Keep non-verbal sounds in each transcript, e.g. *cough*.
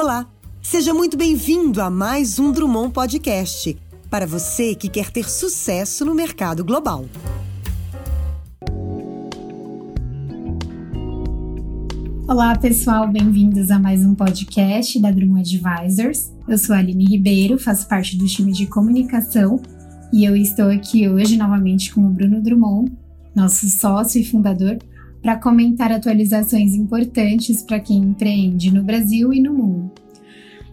Olá, seja muito bem-vindo a mais um Drummond Podcast para você que quer ter sucesso no mercado global. Olá, pessoal, bem-vindos a mais um podcast da Drummond Advisors. Eu sou a Aline Ribeiro, faço parte do time de comunicação e eu estou aqui hoje novamente com o Bruno Drummond, nosso sócio e fundador, para comentar atualizações importantes para quem empreende no Brasil e no mundo.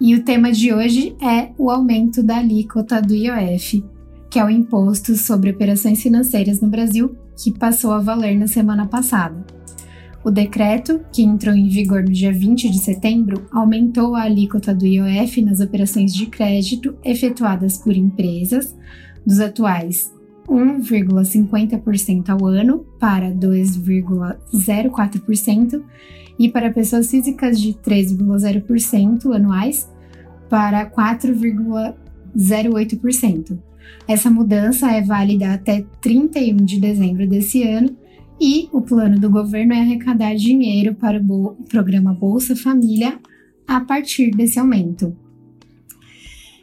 E o tema de hoje é o aumento da alíquota do IOF, que é o imposto sobre operações financeiras no Brasil, que passou a valer na semana passada. O decreto, que entrou em vigor no dia 20 de setembro, aumentou a alíquota do IOF nas operações de crédito efetuadas por empresas dos atuais 1,50% ao ano para 2,04% e para pessoas físicas de 3,0% anuais para 4,08%. Essa mudança é válida até 31 de dezembro desse ano e o plano do governo é arrecadar dinheiro para o programa Bolsa Família a partir desse aumento.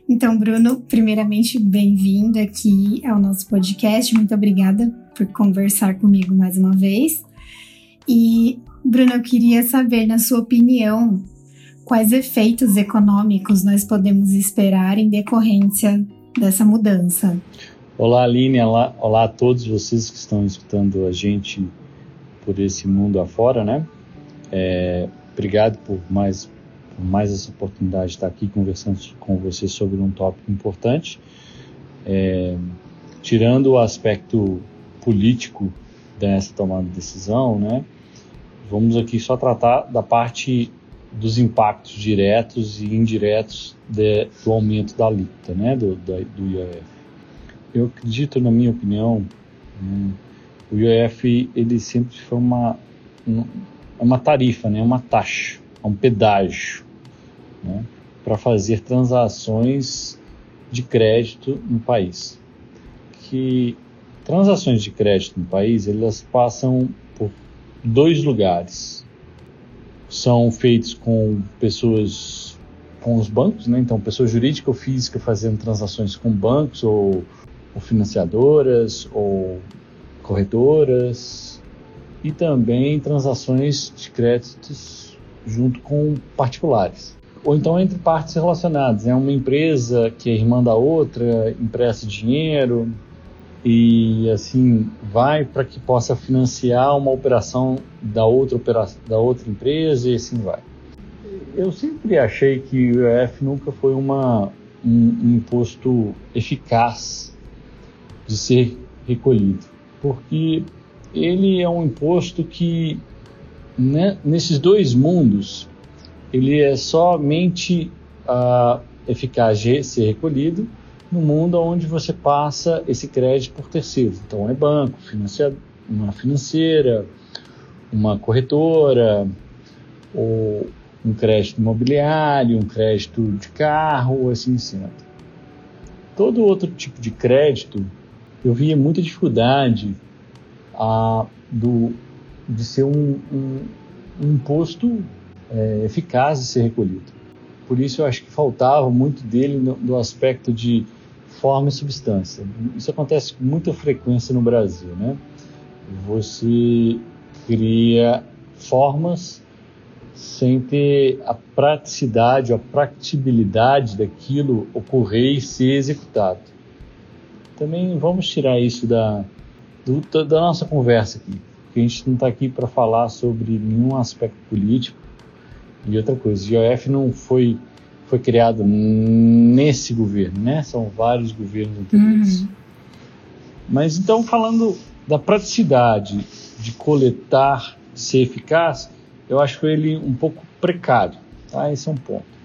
Então, Bruno, primeiramente, bem-vindo aqui ao nosso podcast. Muito obrigada por conversar comigo mais uma vez. E, Bruno, eu queria saber, na sua opinião, quais efeitos econômicos nós podemos esperar em decorrência dessa mudança. Olá, Aline. Olá, olá a todos vocês que estão escutando a gente por esse mundo afora, né? É, obrigado por mais mais essa oportunidade de estar aqui conversando com você sobre um tópico importante. É, tirando o aspecto político dessa tomada de decisão, né, vamos aqui só tratar da parte dos impactos diretos e indiretos de, do aumento da alíquota, né, do, da, do IOF. Eu acredito, na minha opinião, né, o IOF ele sempre foi uma, uma, uma tarifa, né, uma taxa, um pedágio né, para fazer transações de crédito no país. Que transações de crédito no país elas passam por dois lugares. São feitos com pessoas com os bancos, né? então pessoa jurídica ou física fazendo transações com bancos ou, ou financiadoras ou corretoras e também transações de créditos junto com particulares ou então entre partes relacionadas. É uma empresa que é irmã da outra, empresta dinheiro e assim vai para que possa financiar uma operação da outra, operação, da outra empresa e assim vai. Eu sempre achei que o IOF nunca foi uma, um, um imposto eficaz de ser recolhido, porque ele é um imposto que né, nesses dois mundos ele é somente uh, eficaz de ser recolhido no mundo onde você passa esse crédito por terceiros. Então é banco, uma financeira, uma corretora, ou um crédito imobiliário, um crédito de carro, assim sendo. Todo outro tipo de crédito, eu via muita dificuldade ah, do, de ser um, um, um imposto é, eficaz de ser recolhido. Por isso eu acho que faltava muito dele no, no aspecto de forma e substância. Isso acontece com muita frequência no Brasil, né? Você cria formas sem ter a praticidade, a praticidade daquilo ocorrer e ser executado. Também vamos tirar isso da, do, da nossa conversa aqui, porque a gente não está aqui para falar sobre nenhum aspecto político, e outra coisa, o IOF não foi, foi criado nesse governo, né? São vários governos anteriores. Uhum. Mas então, falando da praticidade de coletar, ser eficaz, eu acho ele um pouco precário. Tá? Esse é um ponto.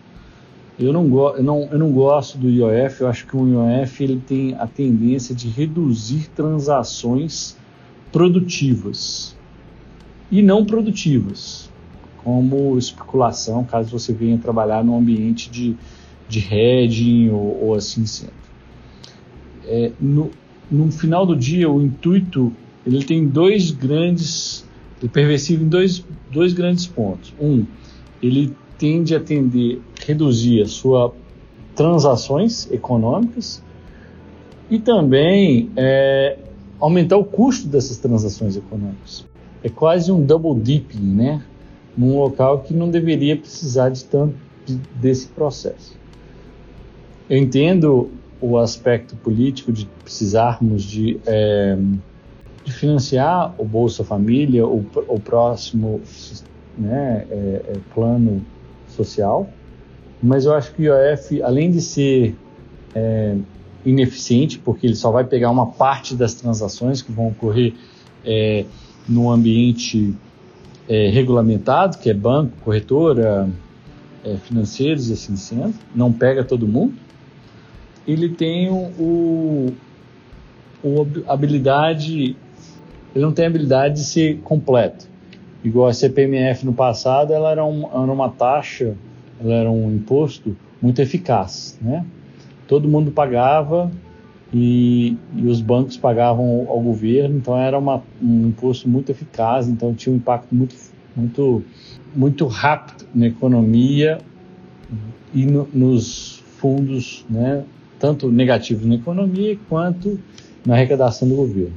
Eu não, eu, não, eu não gosto do IOF, eu acho que o IOF ele tem a tendência de reduzir transações produtivas e não produtivas como especulação, caso você venha trabalhar num ambiente de, de hedging ou, ou assim sendo. É, no, no final do dia, o intuito ele tem dois grandes, ele é perversivo em dois, dois grandes pontos. Um, ele tende a atender reduzir as suas transações econômicas e também é, aumentar o custo dessas transações econômicas. É quase um double dipping, né? Num local que não deveria precisar de tanto desse processo. Eu entendo o aspecto político de precisarmos de, é, de financiar o Bolsa Família, o, o próximo né, é, é, plano social, mas eu acho que o IOF, além de ser é, ineficiente, porque ele só vai pegar uma parte das transações que vão ocorrer é, no ambiente é, regulamentado, que é banco, corretora, é, financeiros e assim sendo, não pega todo mundo. Ele tem o, o habilidade, ele não tem a habilidade de ser completo. Igual a CPMF no passado, ela era, um, era uma taxa, ela era um imposto muito eficaz, né? Todo mundo pagava e, e os bancos pagavam ao, governo, então era uma, um imposto muito eficaz, então tinha um impacto muito, muito, muito rápido na economia e no, nos fundos, né? Tanto negativos na economia quanto na arrecadação do governo.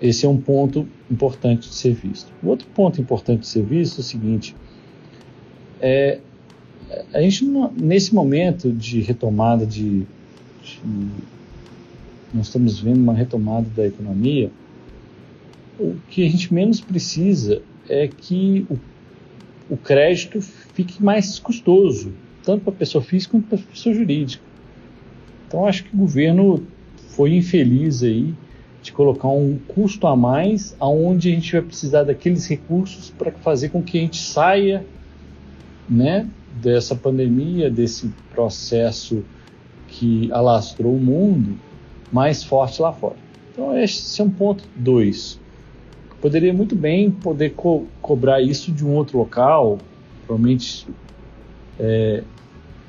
Esse é um ponto importante de ser visto. O outro ponto importante de ser visto é o seguinte: é, a gente nesse momento de retomada de, de, nós estamos vendo uma retomada da economia. O que a gente menos precisa é que o, o crédito fique mais custoso, tanto para a pessoa física quanto para a pessoa jurídica. Então acho que o governo foi infeliz aí de colocar um custo a mais, aonde a gente vai precisar daqueles recursos para fazer com que a gente saia, né, dessa pandemia, desse processo que alastrou o mundo, mais forte lá fora. Então esse é um ponto dois. Poderia muito bem poder co cobrar isso de um outro local, provavelmente é,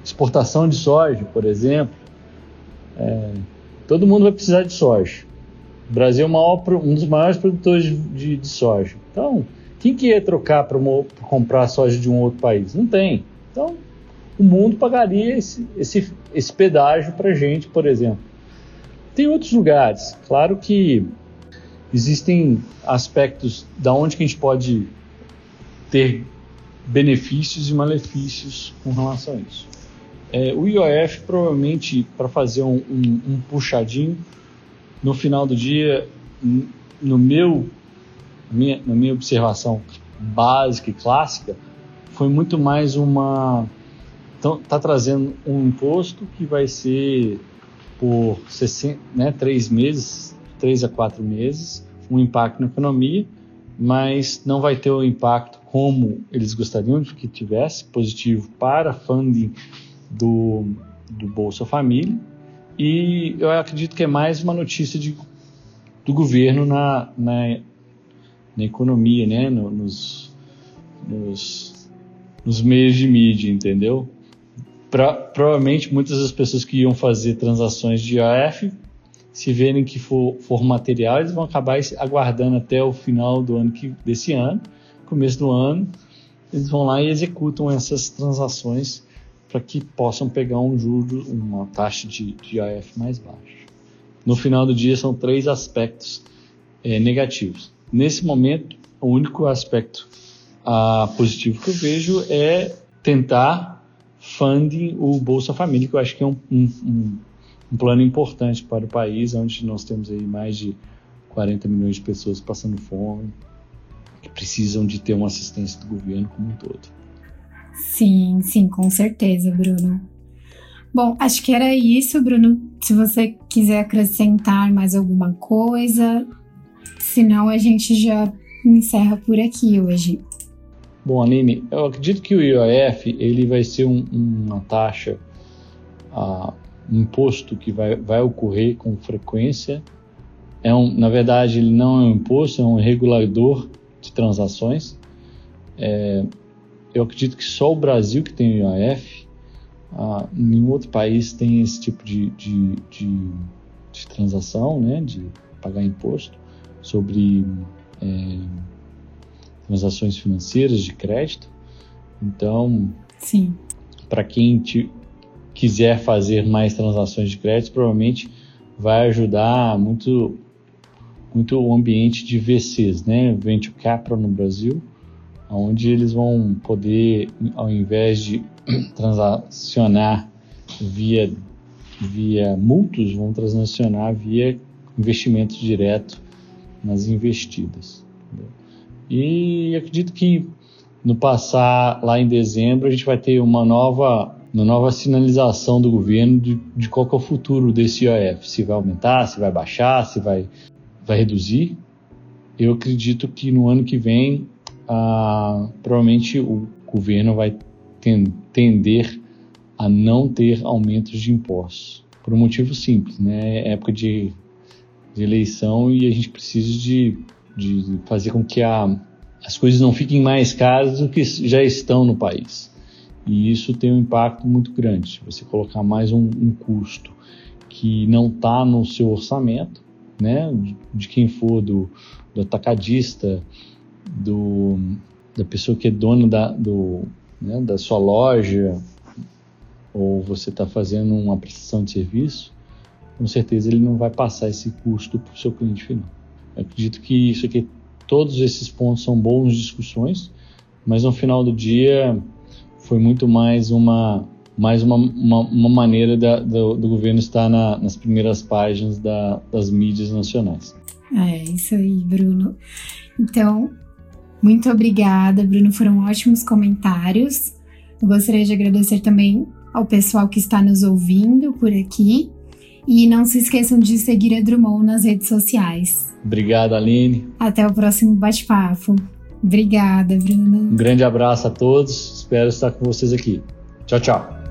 exportação de soja, por exemplo. É, todo mundo vai precisar de soja. O Brasil é maior, um dos maiores produtores de, de, de soja. Então, quem que ia trocar para comprar soja de um outro país? Não tem. Então, o mundo pagaria esse, esse, esse pedágio para gente, por exemplo. Tem outros lugares. Claro que existem aspectos da onde que a gente pode ter benefícios e malefícios com relação a isso. É, o IOF provavelmente para fazer um, um, um puxadinho no final do dia, no meu, minha, na minha observação básica e clássica, foi muito mais uma. Então, tá trazendo um imposto que vai ser por 60, né, três meses, três a quatro meses, um impacto na economia, mas não vai ter o impacto como eles gostariam de que tivesse, positivo para funding do, do Bolsa Família, e eu acredito que é mais uma notícia de, do governo na, na, na economia, né? No, nos, nos, nos, meios de mídia, entendeu? Pra, provavelmente muitas das pessoas que iam fazer transações de AF, se verem que for, for material, eles vão acabar aguardando até o final do ano que, desse ano, começo do ano, eles vão lá e executam essas transações para que possam pegar um juro, uma taxa de, de mais baixa. No final do dia, são três aspectos é, negativos. Nesse momento, o único aspecto ah, positivo que eu vejo é tentar funding o Bolsa Família, que eu acho que é um, um, um plano importante para o país, onde nós temos aí mais de 40 milhões de pessoas passando fome, que precisam de ter uma assistência do governo como um todo. Sim, sim, com certeza, Bruno. Bom, acho que era isso, Bruno. Se você quiser acrescentar mais alguma coisa, senão a gente já encerra por aqui hoje. Bom, Aline, eu acredito que o IOF ele vai ser um, uma taxa, uh, um imposto que vai, vai ocorrer com frequência. É um, na verdade, ele não é um imposto, é um regulador de transações. É, eu acredito que só o Brasil que tem o IOF, ah, nenhum outro país tem esse tipo de, de, de, de transação, né, de pagar imposto sobre é, transações financeiras de crédito. Então, Sim. para quem te, quiser fazer mais transações de crédito, provavelmente vai ajudar muito muito o ambiente de VCs, né? Venture Capital no Brasil, onde eles vão poder, ao invés de *clears throat* transacionar via, via multos, vão transacionar via investimento direto nas investidas. Entendeu? E acredito que no passar lá em dezembro a gente vai ter uma nova, uma nova sinalização do governo de, de qual é o futuro desse IOF, se vai aumentar, se vai baixar, se vai, vai reduzir. Eu acredito que no ano que vem ah, provavelmente o governo vai tender a não ter aumentos de impostos. Por um motivo simples, né? É época de, de eleição e a gente precisa de, de fazer com que a, as coisas não fiquem mais caras do que já estão no país. E isso tem um impacto muito grande. Você colocar mais um, um custo que não está no seu orçamento, né? De, de quem for do, do atacadista, do, da pessoa que é dono da, do, né, da sua loja, ou você está fazendo uma prestação de serviço, com certeza ele não vai passar esse custo para o seu cliente final. Acredito que isso aqui, todos esses pontos são boas discussões, mas no final do dia foi muito mais uma mais uma, uma, uma maneira da, do, do, governo estar na, nas primeiras páginas da, das mídias nacionais. É isso aí, Bruno. Então, muito obrigada, Bruno. Foram ótimos comentários. Eu gostaria de agradecer também ao pessoal que está nos ouvindo por aqui. E não se esqueçam de seguir a Drummond nas redes sociais. Obrigado, Aline. Até o próximo bate-papo. Obrigada, Bruno. Um grande abraço a todos. Espero estar com vocês aqui. Tchau, tchau.